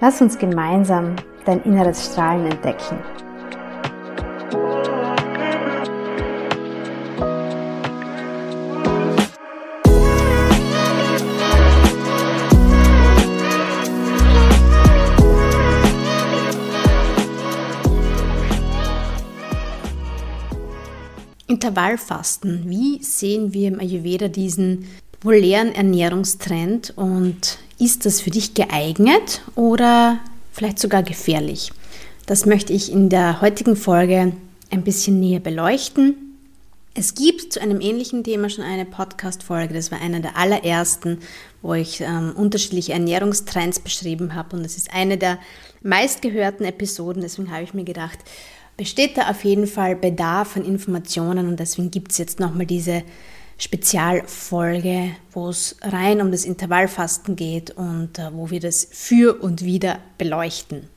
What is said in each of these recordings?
Lass uns gemeinsam dein inneres Strahlen entdecken. Intervallfasten. Wie sehen wir im Ayurveda diesen populären Ernährungstrend und ist das für dich geeignet oder vielleicht sogar gefährlich? Das möchte ich in der heutigen Folge ein bisschen näher beleuchten. Es gibt zu einem ähnlichen Thema schon eine Podcast-Folge. Das war einer der allerersten, wo ich ähm, unterschiedliche Ernährungstrends beschrieben habe. Und es ist eine der meistgehörten Episoden. Deswegen habe ich mir gedacht, besteht da auf jeden Fall Bedarf an Informationen und deswegen gibt es jetzt nochmal diese Spezialfolge, wo es rein um das Intervallfasten geht und äh, wo wir das für und wieder beleuchten.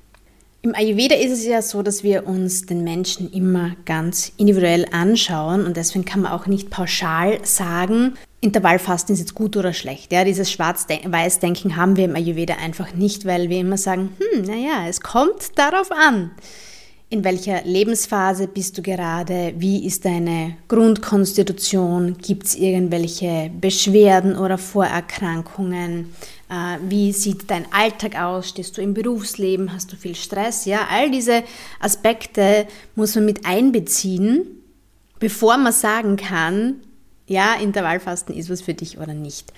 Im Ayurveda ist es ja so, dass wir uns den Menschen immer ganz individuell anschauen und deswegen kann man auch nicht pauschal sagen, Intervallfasten ist jetzt gut oder schlecht. Ja, dieses Schwarz-Weiß-Denken haben wir im Ayurveda einfach nicht, weil wir immer sagen, hm, naja, es kommt darauf an. In welcher Lebensphase bist du gerade? Wie ist deine Grundkonstitution? Gibt es irgendwelche Beschwerden oder Vorerkrankungen? Äh, wie sieht dein Alltag aus? Stehst du im Berufsleben? Hast du viel Stress? Ja, all diese Aspekte muss man mit einbeziehen, bevor man sagen kann, ja, Intervallfasten ist was für dich oder nicht.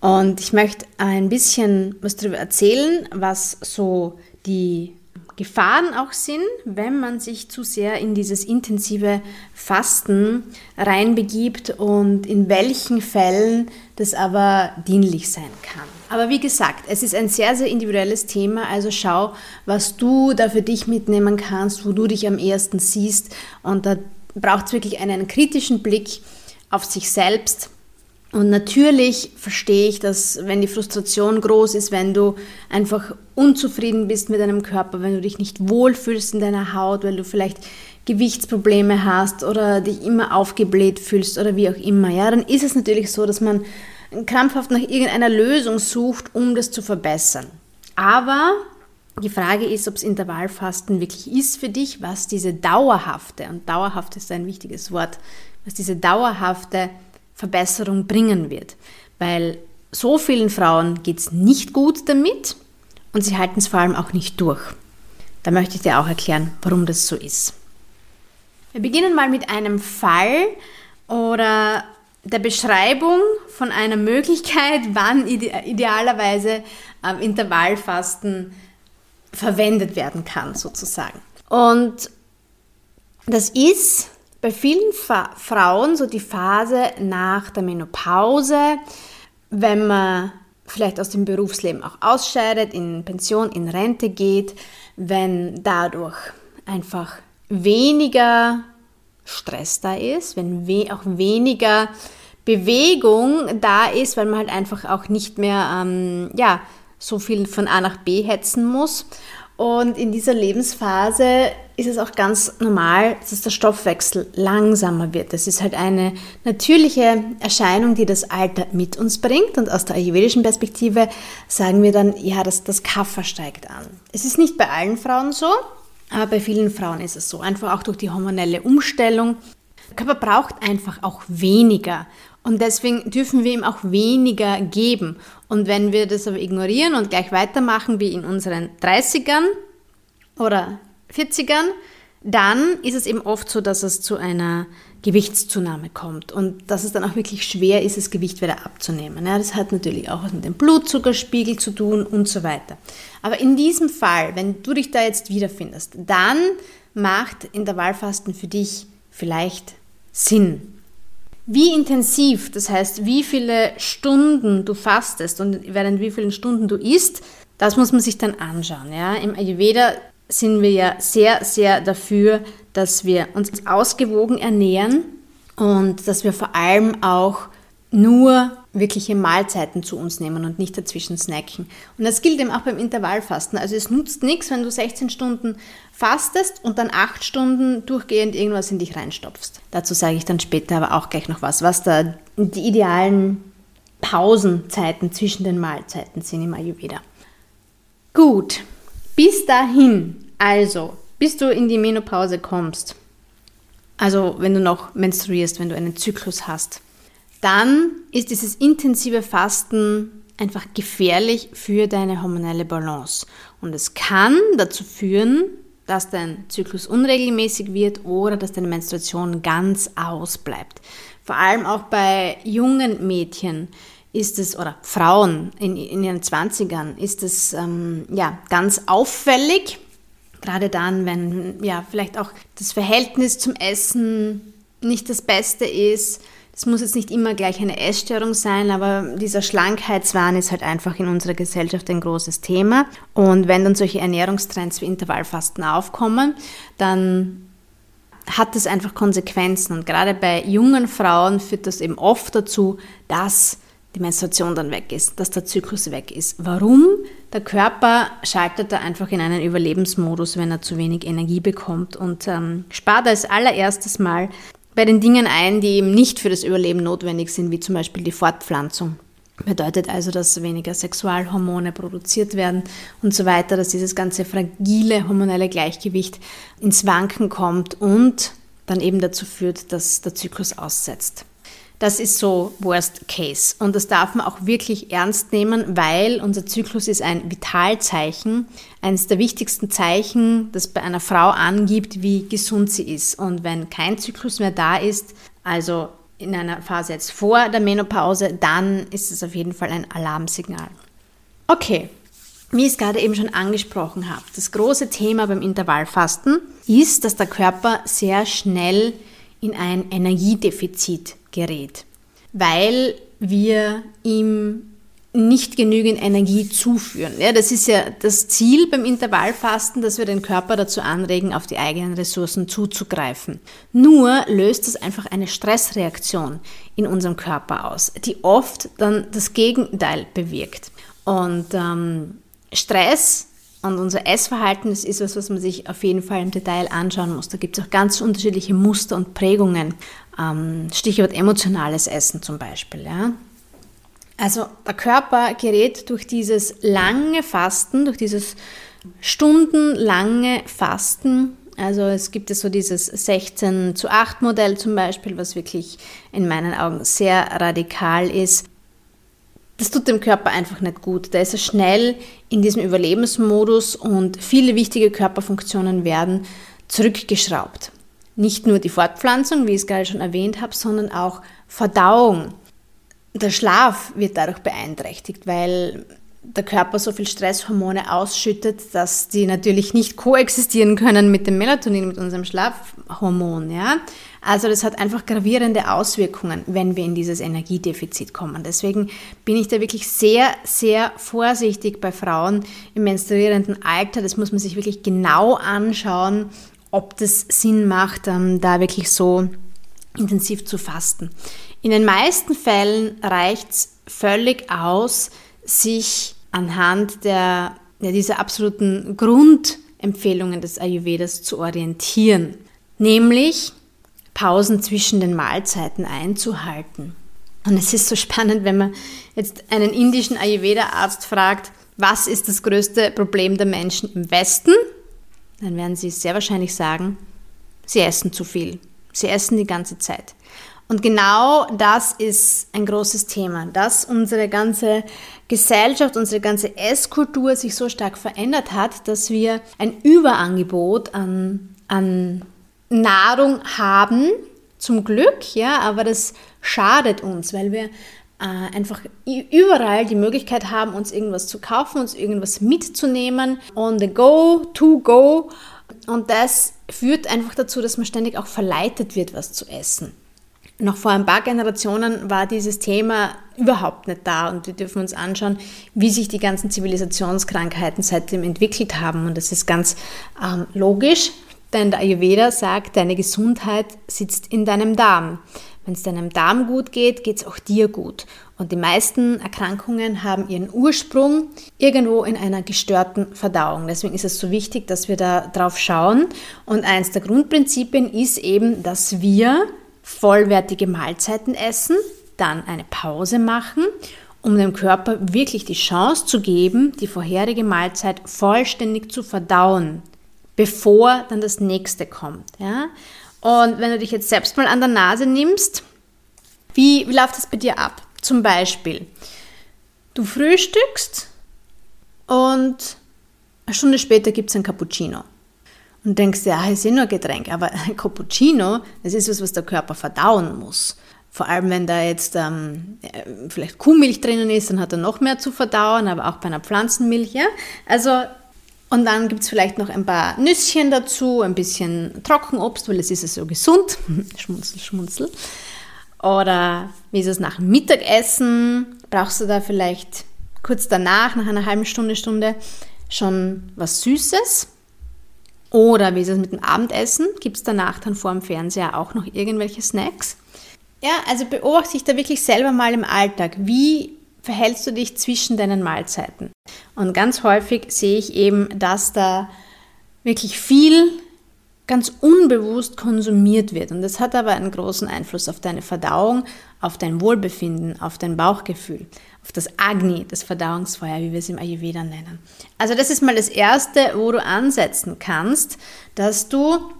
Und ich möchte ein bisschen was darüber erzählen, was so die Gefahren auch sind, wenn man sich zu sehr in dieses intensive Fasten reinbegibt und in welchen Fällen das aber dienlich sein kann. Aber wie gesagt, es ist ein sehr, sehr individuelles Thema, also schau, was du da für dich mitnehmen kannst, wo du dich am ehesten siehst. Und da braucht es wirklich einen kritischen Blick auf sich selbst und natürlich verstehe ich, dass wenn die Frustration groß ist, wenn du einfach unzufrieden bist mit deinem Körper, wenn du dich nicht wohlfühlst in deiner Haut, weil du vielleicht Gewichtsprobleme hast oder dich immer aufgebläht fühlst oder wie auch immer, ja, dann ist es natürlich so, dass man krampfhaft nach irgendeiner Lösung sucht, um das zu verbessern. Aber die Frage ist, ob es Intervallfasten wirklich ist für dich, was diese dauerhafte, und dauerhaft ist ein wichtiges Wort, was diese dauerhafte Verbesserung bringen wird. Weil so vielen Frauen geht es nicht gut damit und sie halten es vor allem auch nicht durch. Da möchte ich dir auch erklären, warum das so ist. Wir beginnen mal mit einem Fall oder der Beschreibung von einer Möglichkeit, wann idealerweise ähm, Intervallfasten verwendet werden kann, sozusagen. Und das ist bei vielen Fa Frauen so die Phase nach der Menopause, wenn man vielleicht aus dem Berufsleben auch ausscheidet, in Pension, in Rente geht, wenn dadurch einfach weniger Stress da ist, wenn we auch weniger Bewegung da ist, weil man halt einfach auch nicht mehr ähm, ja, so viel von A nach B hetzen muss. Und in dieser Lebensphase ist es auch ganz normal, dass der Stoffwechsel langsamer wird. Das ist halt eine natürliche Erscheinung, die das Alter mit uns bringt. Und aus der ayurvedischen Perspektive sagen wir dann, ja, das, das Kaffer steigt an. Es ist nicht bei allen Frauen so, aber bei vielen Frauen ist es so. Einfach auch durch die hormonelle Umstellung. Der Körper braucht einfach auch weniger. Und deswegen dürfen wir ihm auch weniger geben. Und wenn wir das aber ignorieren und gleich weitermachen wie in unseren 30ern, oder 40ern, dann ist es eben oft so, dass es zu einer Gewichtszunahme kommt und dass es dann auch wirklich schwer ist, das Gewicht wieder abzunehmen. Ja, das hat natürlich auch was mit dem Blutzuckerspiegel zu tun und so weiter. Aber in diesem Fall, wenn du dich da jetzt wiederfindest, dann macht Intervallfasten für dich vielleicht Sinn. Wie intensiv, das heißt, wie viele Stunden du fastest und während wie vielen Stunden du isst, das muss man sich dann anschauen. Ja? Im Ayurveda sind wir ja sehr, sehr dafür, dass wir uns ausgewogen ernähren und dass wir vor allem auch nur wirkliche Mahlzeiten zu uns nehmen und nicht dazwischen snacken. Und das gilt eben auch beim Intervallfasten. Also es nutzt nichts, wenn du 16 Stunden fastest und dann 8 Stunden durchgehend irgendwas in dich reinstopfst. Dazu sage ich dann später aber auch gleich noch was, was da die idealen Pausenzeiten zwischen den Mahlzeiten sind im Ayurveda. Gut, bis dahin, also, bis du in die Menopause kommst, also wenn du noch menstruierst, wenn du einen Zyklus hast, dann ist dieses intensive Fasten einfach gefährlich für deine hormonelle Balance. Und es kann dazu führen, dass dein Zyklus unregelmäßig wird oder dass deine Menstruation ganz ausbleibt. Vor allem auch bei jungen Mädchen ist es, oder Frauen in, in ihren 20ern, ist es ähm, ja, ganz auffällig. Gerade dann, wenn ja, vielleicht auch das Verhältnis zum Essen nicht das Beste ist. Es muss jetzt nicht immer gleich eine Essstörung sein, aber dieser Schlankheitswahn ist halt einfach in unserer Gesellschaft ein großes Thema. Und wenn dann solche Ernährungstrends wie Intervallfasten aufkommen, dann hat das einfach Konsequenzen. Und gerade bei jungen Frauen führt das eben oft dazu, dass die Menstruation dann weg ist, dass der Zyklus weg ist. Warum? Der Körper schaltet da einfach in einen Überlebensmodus, wenn er zu wenig Energie bekommt und ähm, spart als allererstes Mal bei den Dingen ein, die eben nicht für das Überleben notwendig sind, wie zum Beispiel die Fortpflanzung. Bedeutet also, dass weniger Sexualhormone produziert werden und so weiter, dass dieses ganze fragile hormonelle Gleichgewicht ins Wanken kommt und dann eben dazu führt, dass der Zyklus aussetzt. Das ist so Worst Case. Und das darf man auch wirklich ernst nehmen, weil unser Zyklus ist ein Vitalzeichen, eines der wichtigsten Zeichen, das bei einer Frau angibt, wie gesund sie ist. Und wenn kein Zyklus mehr da ist, also in einer Phase jetzt vor der Menopause, dann ist es auf jeden Fall ein Alarmsignal. Okay, wie ich es gerade eben schon angesprochen habe, das große Thema beim Intervallfasten ist, dass der Körper sehr schnell in ein Energiedefizit gerät, weil wir ihm nicht genügend Energie zuführen. Ja, das ist ja das Ziel beim Intervallfasten, dass wir den Körper dazu anregen, auf die eigenen Ressourcen zuzugreifen. Nur löst es einfach eine Stressreaktion in unserem Körper aus, die oft dann das Gegenteil bewirkt. Und ähm, Stress und unser Essverhalten, das ist was, was man sich auf jeden Fall im Detail anschauen muss. Da gibt es auch ganz unterschiedliche Muster und Prägungen. Ähm, Stichwort emotionales Essen zum Beispiel. Ja. Also der Körper gerät durch dieses lange Fasten, durch dieses stundenlange Fasten, also es gibt ja so dieses 16 zu 8 Modell zum Beispiel, was wirklich in meinen Augen sehr radikal ist das tut dem Körper einfach nicht gut. Da ist er schnell in diesem Überlebensmodus und viele wichtige Körperfunktionen werden zurückgeschraubt. Nicht nur die Fortpflanzung, wie ich es gerade schon erwähnt habe, sondern auch Verdauung. Der Schlaf wird dadurch beeinträchtigt, weil der Körper so viel Stresshormone ausschüttet, dass die natürlich nicht koexistieren können mit dem Melatonin, mit unserem Schlafhormon. Ja? Also das hat einfach gravierende Auswirkungen, wenn wir in dieses Energiedefizit kommen. Deswegen bin ich da wirklich sehr, sehr vorsichtig bei Frauen im menstruierenden Alter. Das muss man sich wirklich genau anschauen, ob das Sinn macht, ähm, da wirklich so intensiv zu fasten. In den meisten Fällen reicht es völlig aus, sich anhand der, ja, dieser absoluten Grundempfehlungen des Ayurvedas zu orientieren. Nämlich Pausen zwischen den Mahlzeiten einzuhalten. Und es ist so spannend, wenn man jetzt einen indischen Ayurveda-Arzt fragt, was ist das größte Problem der Menschen im Westen? Dann werden sie sehr wahrscheinlich sagen, sie essen zu viel. Sie essen die ganze Zeit. Und genau das ist ein großes Thema, dass unsere ganze Gesellschaft, unsere ganze Esskultur sich so stark verändert hat, dass wir ein Überangebot an, an Nahrung haben, zum Glück, ja, aber das schadet uns, weil wir äh, einfach überall die Möglichkeit haben, uns irgendwas zu kaufen, uns irgendwas mitzunehmen, on the go, to go. Und das führt einfach dazu, dass man ständig auch verleitet wird, was zu essen. Noch vor ein paar Generationen war dieses Thema überhaupt nicht da und wir dürfen uns anschauen, wie sich die ganzen Zivilisationskrankheiten seitdem entwickelt haben. Und das ist ganz ähm, logisch, denn der Ayurveda sagt, deine Gesundheit sitzt in deinem Darm. Wenn es deinem Darm gut geht, geht es auch dir gut. Und die meisten Erkrankungen haben ihren Ursprung irgendwo in einer gestörten Verdauung. Deswegen ist es so wichtig, dass wir da drauf schauen. Und eins der Grundprinzipien ist eben, dass wir vollwertige Mahlzeiten essen, dann eine Pause machen, um dem Körper wirklich die Chance zu geben, die vorherige Mahlzeit vollständig zu verdauen bevor dann das nächste kommt. Ja? Und wenn du dich jetzt selbst mal an der Nase nimmst, wie, wie läuft das bei dir ab? Zum Beispiel, du frühstückst und eine Stunde später gibt es ein Cappuccino. Und denkst, ja, ist eh nur Getränk. Aber ein Cappuccino, das ist was, was der Körper verdauen muss. Vor allem, wenn da jetzt ähm, vielleicht Kuhmilch drinnen ist, dann hat er noch mehr zu verdauen, aber auch bei einer Pflanzenmilch. Ja? Also und dann gibt es vielleicht noch ein paar Nüsschen dazu, ein bisschen Trockenobst, weil es ist ja so gesund. schmunzel, schmunzel. Oder wie ist es nach dem Mittagessen? Brauchst du da vielleicht kurz danach, nach einer halben Stunde, Stunde, schon was Süßes? Oder wie ist es mit dem Abendessen? Gibt es danach dann vor dem Fernseher auch noch irgendwelche Snacks? Ja, also beobachte dich da wirklich selber mal im Alltag. Wie verhältst du dich zwischen deinen Mahlzeiten? Und ganz häufig sehe ich eben, dass da wirklich viel ganz unbewusst konsumiert wird. Und das hat aber einen großen Einfluss auf deine Verdauung, auf dein Wohlbefinden, auf dein Bauchgefühl, auf das Agni, das Verdauungsfeuer, wie wir es im Ayurveda nennen. Also das ist mal das Erste, wo du ansetzen kannst, dass du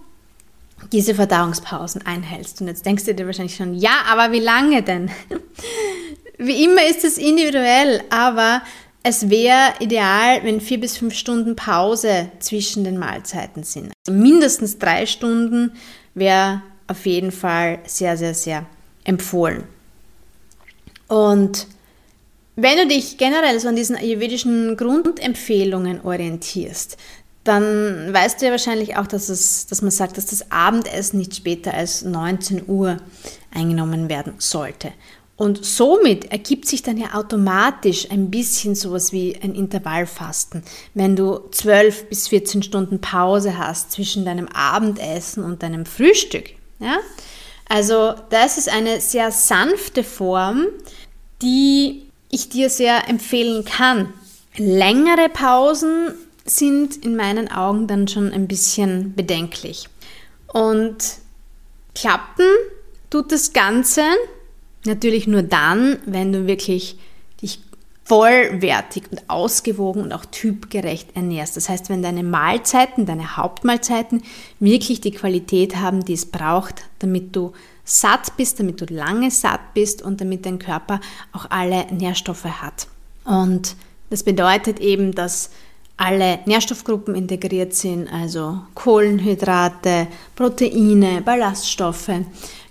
diese Verdauungspausen einhältst. Und jetzt denkst du dir wahrscheinlich schon, ja, aber wie lange denn? Wie immer ist es individuell, aber es wäre ideal, wenn vier bis fünf Stunden Pause zwischen den Mahlzeiten sind. Also mindestens drei Stunden wäre auf jeden Fall sehr, sehr, sehr empfohlen. Und wenn du dich generell so an diesen ayurvedischen Grundempfehlungen orientierst, dann weißt du ja wahrscheinlich auch, dass, es, dass man sagt, dass das Abendessen nicht später als 19 Uhr eingenommen werden sollte. Und somit ergibt sich dann ja automatisch ein bisschen sowas wie ein Intervallfasten. Wenn du 12 bis 14 Stunden Pause hast zwischen deinem Abendessen und deinem Frühstück. Ja? Also das ist eine sehr sanfte Form, die ich dir sehr empfehlen kann. Längere Pausen sind in meinen Augen dann schon ein bisschen bedenklich. Und klappen tut das Ganze Natürlich nur dann, wenn du wirklich dich vollwertig und ausgewogen und auch typgerecht ernährst. Das heißt, wenn deine Mahlzeiten, deine Hauptmahlzeiten wirklich die Qualität haben, die es braucht, damit du satt bist, damit du lange satt bist und damit dein Körper auch alle Nährstoffe hat. Und das bedeutet eben, dass alle Nährstoffgruppen integriert sind, also Kohlenhydrate, Proteine, Ballaststoffe,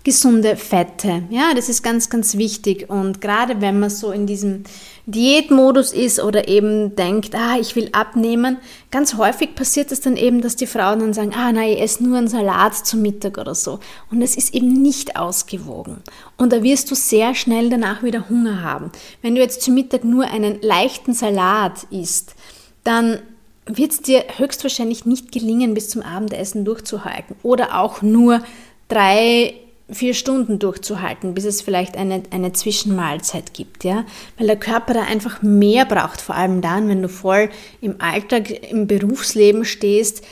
gesunde Fette. Ja, das ist ganz, ganz wichtig. Und gerade wenn man so in diesem Diätmodus ist oder eben denkt, ah, ich will abnehmen, ganz häufig passiert es dann eben, dass die Frauen dann sagen, ah, nein, ich esse nur einen Salat zum Mittag oder so. Und es ist eben nicht ausgewogen. Und da wirst du sehr schnell danach wieder Hunger haben. Wenn du jetzt zum Mittag nur einen leichten Salat isst, dann wird es dir höchstwahrscheinlich nicht gelingen, bis zum Abendessen durchzuhalten. Oder auch nur drei vier Stunden durchzuhalten, bis es vielleicht eine, eine Zwischenmahlzeit gibt, ja, weil der Körper da einfach mehr braucht, vor allem dann, wenn du voll im Alltag, im Berufsleben stehst,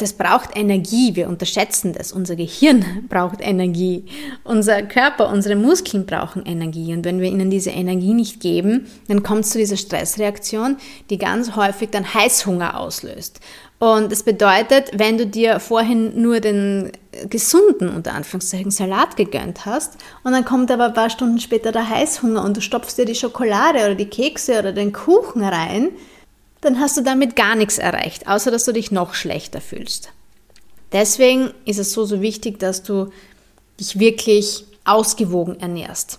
das braucht Energie. Wir unterschätzen das. Unser Gehirn braucht Energie. Unser Körper, unsere Muskeln brauchen Energie. Und wenn wir ihnen diese Energie nicht geben, dann kommt es zu dieser Stressreaktion, die ganz häufig dann Heißhunger auslöst. Und das bedeutet, wenn du dir vorhin nur den gesunden, unter Anführungszeichen, Salat gegönnt hast und dann kommt aber ein paar Stunden später der Heißhunger und du stopfst dir die Schokolade oder die Kekse oder den Kuchen rein, dann hast du damit gar nichts erreicht, außer dass du dich noch schlechter fühlst. Deswegen ist es so, so wichtig, dass du dich wirklich ausgewogen ernährst.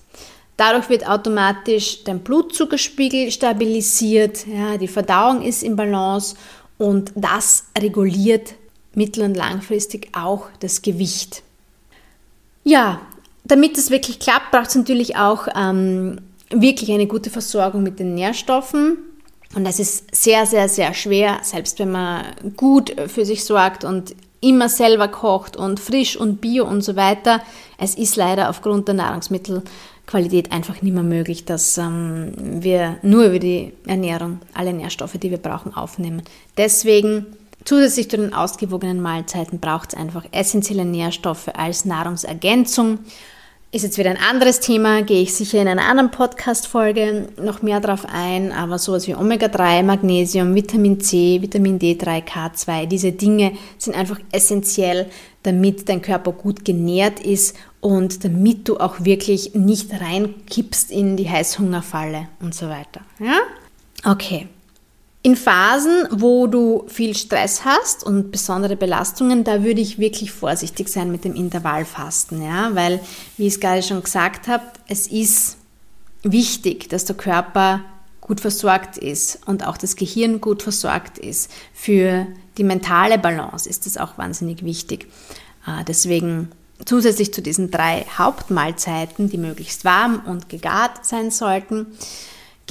Dadurch wird automatisch dein Blutzuckerspiegel stabilisiert, ja, die Verdauung ist im Balance und das reguliert mittel- und langfristig auch das Gewicht. Ja, damit das wirklich klappt, braucht es natürlich auch ähm, wirklich eine gute Versorgung mit den Nährstoffen. Und das ist sehr, sehr, sehr schwer, selbst wenn man gut für sich sorgt und immer selber kocht und frisch und bio und so weiter. Es ist leider aufgrund der Nahrungsmittelqualität einfach nicht mehr möglich, dass ähm, wir nur über die Ernährung alle Nährstoffe, die wir brauchen, aufnehmen. Deswegen zusätzlich zu den ausgewogenen Mahlzeiten braucht es einfach essentielle Nährstoffe als Nahrungsergänzung. Ist jetzt wieder ein anderes Thema, gehe ich sicher in einer anderen Podcast-Folge noch mehr drauf ein, aber sowas wie Omega-3, Magnesium, Vitamin C, Vitamin D3, K2, diese Dinge sind einfach essentiell, damit dein Körper gut genährt ist und damit du auch wirklich nicht reinkippst in die Heißhungerfalle und so weiter. Ja? Okay, in Phasen, wo du viel Stress hast und besondere Belastungen, da würde ich wirklich vorsichtig sein mit dem Intervallfasten, ja, weil, wie ich es gerade schon gesagt habe, es ist wichtig, dass der Körper gut versorgt ist und auch das Gehirn gut versorgt ist. Für die mentale Balance ist das auch wahnsinnig wichtig. Äh, deswegen zusätzlich zu diesen drei Hauptmahlzeiten, die möglichst warm und gegart sein sollten,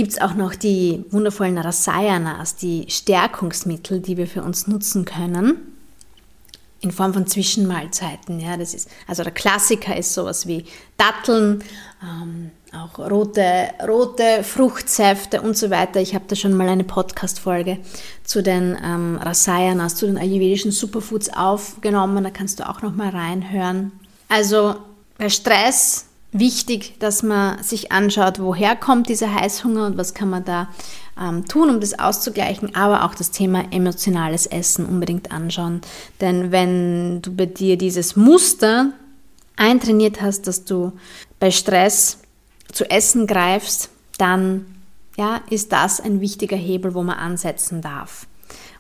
gibt es auch noch die wundervollen Rasayanas, die Stärkungsmittel, die wir für uns nutzen können. In Form von Zwischenmahlzeiten. Ja, das ist, also der Klassiker ist sowas wie Datteln, ähm, auch rote, rote Fruchtsäfte und so weiter. Ich habe da schon mal eine Podcast-Folge zu den ähm, Rasayanas, zu den ayurvedischen Superfoods aufgenommen. Da kannst du auch noch mal reinhören. Also bei Stress wichtig, dass man sich anschaut, woher kommt dieser Heißhunger und was kann man da ähm, tun, um das auszugleichen, aber auch das Thema emotionales Essen unbedingt anschauen. Denn wenn du bei dir dieses Muster eintrainiert hast, dass du bei Stress zu essen greifst, dann ja, ist das ein wichtiger Hebel, wo man ansetzen darf.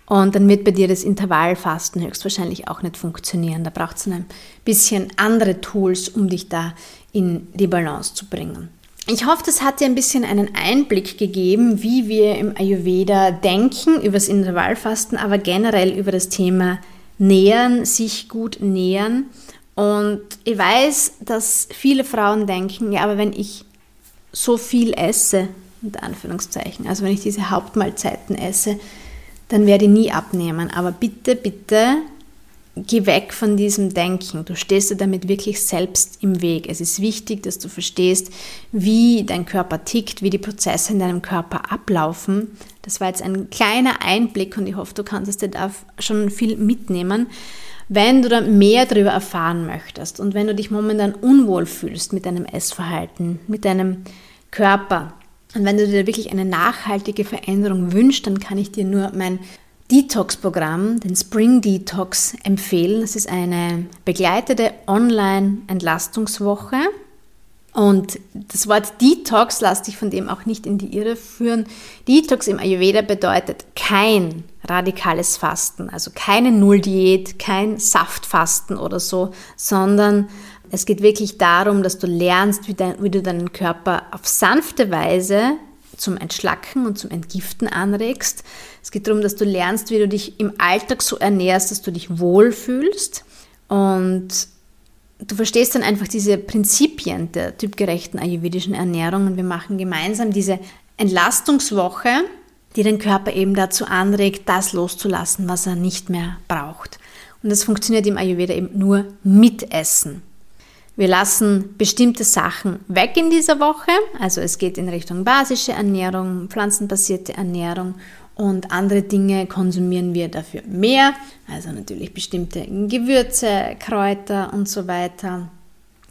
Und dann wird bei dir das Intervallfasten höchstwahrscheinlich auch nicht funktionieren. Da braucht es ein bisschen andere Tools, um dich da in die Balance zu bringen. Ich hoffe, das hat dir ein bisschen einen Einblick gegeben, wie wir im Ayurveda denken über das Intervallfasten, aber generell über das Thema Nähern, sich gut nähern. Und ich weiß, dass viele Frauen denken, ja, aber wenn ich so viel esse, unter Anführungszeichen, also wenn ich diese Hauptmahlzeiten esse, dann werde ich nie abnehmen. Aber bitte, bitte, geh weg von diesem Denken. Du stehst dir damit wirklich selbst im Weg. Es ist wichtig, dass du verstehst, wie dein Körper tickt, wie die Prozesse in deinem Körper ablaufen. Das war jetzt ein kleiner Einblick und ich hoffe, du kannst dir da schon viel mitnehmen. Wenn du da mehr darüber erfahren möchtest und wenn du dich momentan unwohl fühlst mit deinem Essverhalten, mit deinem Körper, und wenn du dir wirklich eine nachhaltige Veränderung wünschst, dann kann ich dir nur mein Detox-Programm, den Spring Detox, empfehlen. Das ist eine begleitete Online-Entlastungswoche. Und das Wort Detox lass dich von dem auch nicht in die Irre führen. Detox im Ayurveda bedeutet kein radikales Fasten, also keine Nulldiät, kein Saftfasten oder so, sondern es geht wirklich darum, dass du lernst, wie, dein, wie du deinen Körper auf sanfte Weise zum Entschlacken und zum Entgiften anregst. Es geht darum, dass du lernst, wie du dich im Alltag so ernährst, dass du dich wohlfühlst und du verstehst dann einfach diese Prinzipien der typgerechten ayurvedischen Ernährung und wir machen gemeinsam diese Entlastungswoche, die den Körper eben dazu anregt, das loszulassen, was er nicht mehr braucht. Und das funktioniert im Ayurveda eben nur mit Essen. Wir lassen bestimmte Sachen weg in dieser Woche. Also es geht in Richtung basische Ernährung, pflanzenbasierte Ernährung und andere Dinge konsumieren wir dafür mehr. Also natürlich bestimmte Gewürze, Kräuter und so weiter.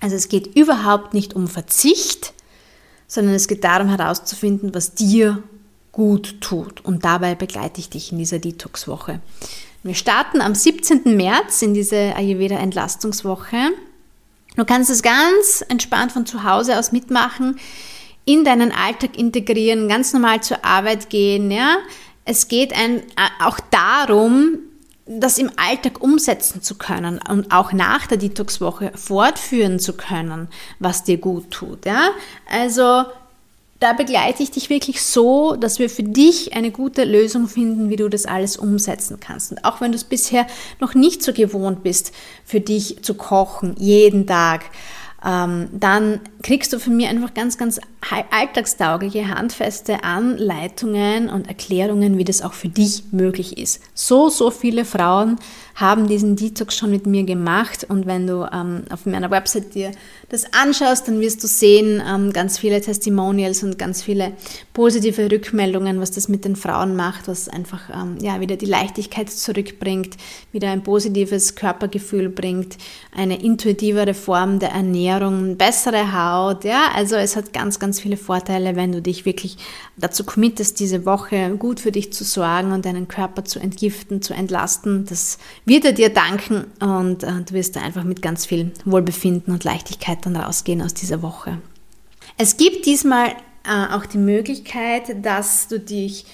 Also es geht überhaupt nicht um Verzicht, sondern es geht darum herauszufinden, was dir gut tut. Und dabei begleite ich dich in dieser Detox-Woche. Wir starten am 17. März in diese Ayurveda-Entlastungswoche. Du kannst es ganz entspannt von zu Hause aus mitmachen, in deinen Alltag integrieren, ganz normal zur Arbeit gehen. Ja? Es geht ein, auch darum, das im Alltag umsetzen zu können und auch nach der Detox-Woche fortführen zu können, was dir gut tut. Ja? Also da begleite ich dich wirklich so, dass wir für dich eine gute Lösung finden, wie du das alles umsetzen kannst. Und auch wenn du es bisher noch nicht so gewohnt bist, für dich zu kochen, jeden Tag, dann kriegst du von mir einfach ganz, ganz alltagstaugliche, handfeste Anleitungen und Erklärungen, wie das auch für dich möglich ist. So, so viele Frauen haben diesen Detox schon mit mir gemacht und wenn du ähm, auf meiner Website dir das anschaust, dann wirst du sehen ähm, ganz viele Testimonials und ganz viele positive Rückmeldungen, was das mit den Frauen macht, was einfach ähm, ja, wieder die Leichtigkeit zurückbringt, wieder ein positives Körpergefühl bringt, eine intuitivere Form der Ernährung, bessere Haut, ja, also es hat ganz, ganz viele Vorteile, wenn du dich wirklich dazu committest, diese Woche gut für dich zu sorgen und deinen Körper zu entgiften, zu entlasten. Das wird er dir danken und äh, du wirst da einfach mit ganz viel Wohlbefinden und Leichtigkeit dann rausgehen aus dieser Woche. Es gibt diesmal äh, auch die Möglichkeit, dass du dich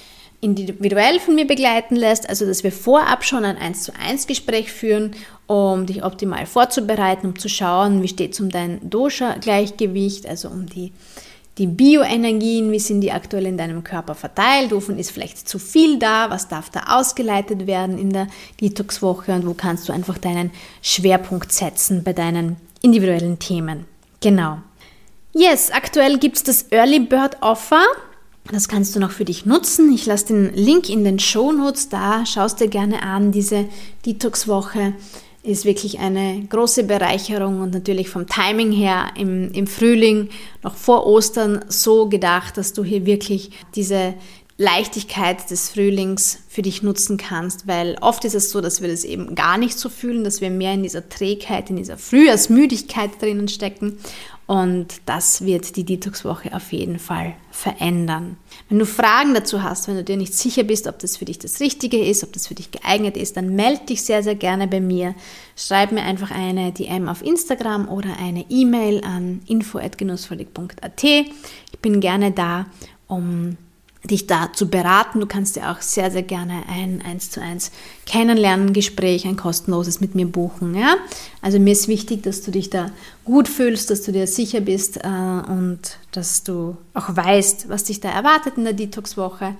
individuell von mir begleiten lässt, also dass wir vorab schon ein 1 zu 1 Gespräch führen, um dich optimal vorzubereiten, um zu schauen, wie steht es um dein Dosha-Gleichgewicht, also um die die Bioenergien, wie sind die aktuell in deinem Körper verteilt, wovon ist vielleicht zu viel da, was darf da ausgeleitet werden in der Detox-Woche und wo kannst du einfach deinen Schwerpunkt setzen bei deinen individuellen Themen. Genau. Yes, aktuell gibt es das Early Bird Offer. Das kannst du noch für dich nutzen. Ich lasse den Link in den Show Notes da. Schaust dir gerne an, diese Detox-Woche ist wirklich eine große Bereicherung und natürlich vom Timing her im, im Frühling, noch vor Ostern, so gedacht, dass du hier wirklich diese Leichtigkeit des Frühlings für dich nutzen kannst, weil oft ist es so, dass wir das eben gar nicht so fühlen, dass wir mehr in dieser Trägheit, in dieser Frühjahrsmüdigkeit drinnen stecken und das wird die Detox-Woche auf jeden Fall verändern. Wenn du Fragen dazu hast, wenn du dir nicht sicher bist, ob das für dich das Richtige ist, ob das für dich geeignet ist, dann melde dich sehr, sehr gerne bei mir. Schreib mir einfach eine DM auf Instagram oder eine E-Mail an info.genussvollig.at. Ich bin gerne da, um dich da zu beraten. Du kannst dir auch sehr, sehr gerne ein 1 zu 1 Kennenlernen-Gespräch, ein kostenloses mit mir buchen. Ja? Also mir ist wichtig, dass du dich da gut fühlst, dass du dir sicher bist äh, und dass du auch weißt, was dich da erwartet in der Detox-Woche.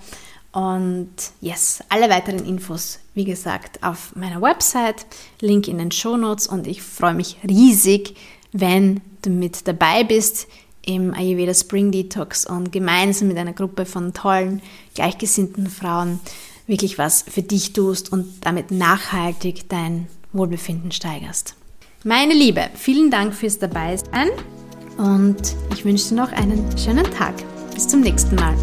Und yes, alle weiteren Infos, wie gesagt, auf meiner Website, Link in den Show Notes und ich freue mich riesig, wenn du mit dabei bist im Ayurveda Spring Detox und gemeinsam mit einer Gruppe von tollen, gleichgesinnten Frauen wirklich was für dich tust und damit nachhaltig dein Wohlbefinden steigerst. Meine Liebe, vielen Dank fürs Dabeisein und ich wünsche dir noch einen schönen Tag. Bis zum nächsten Mal.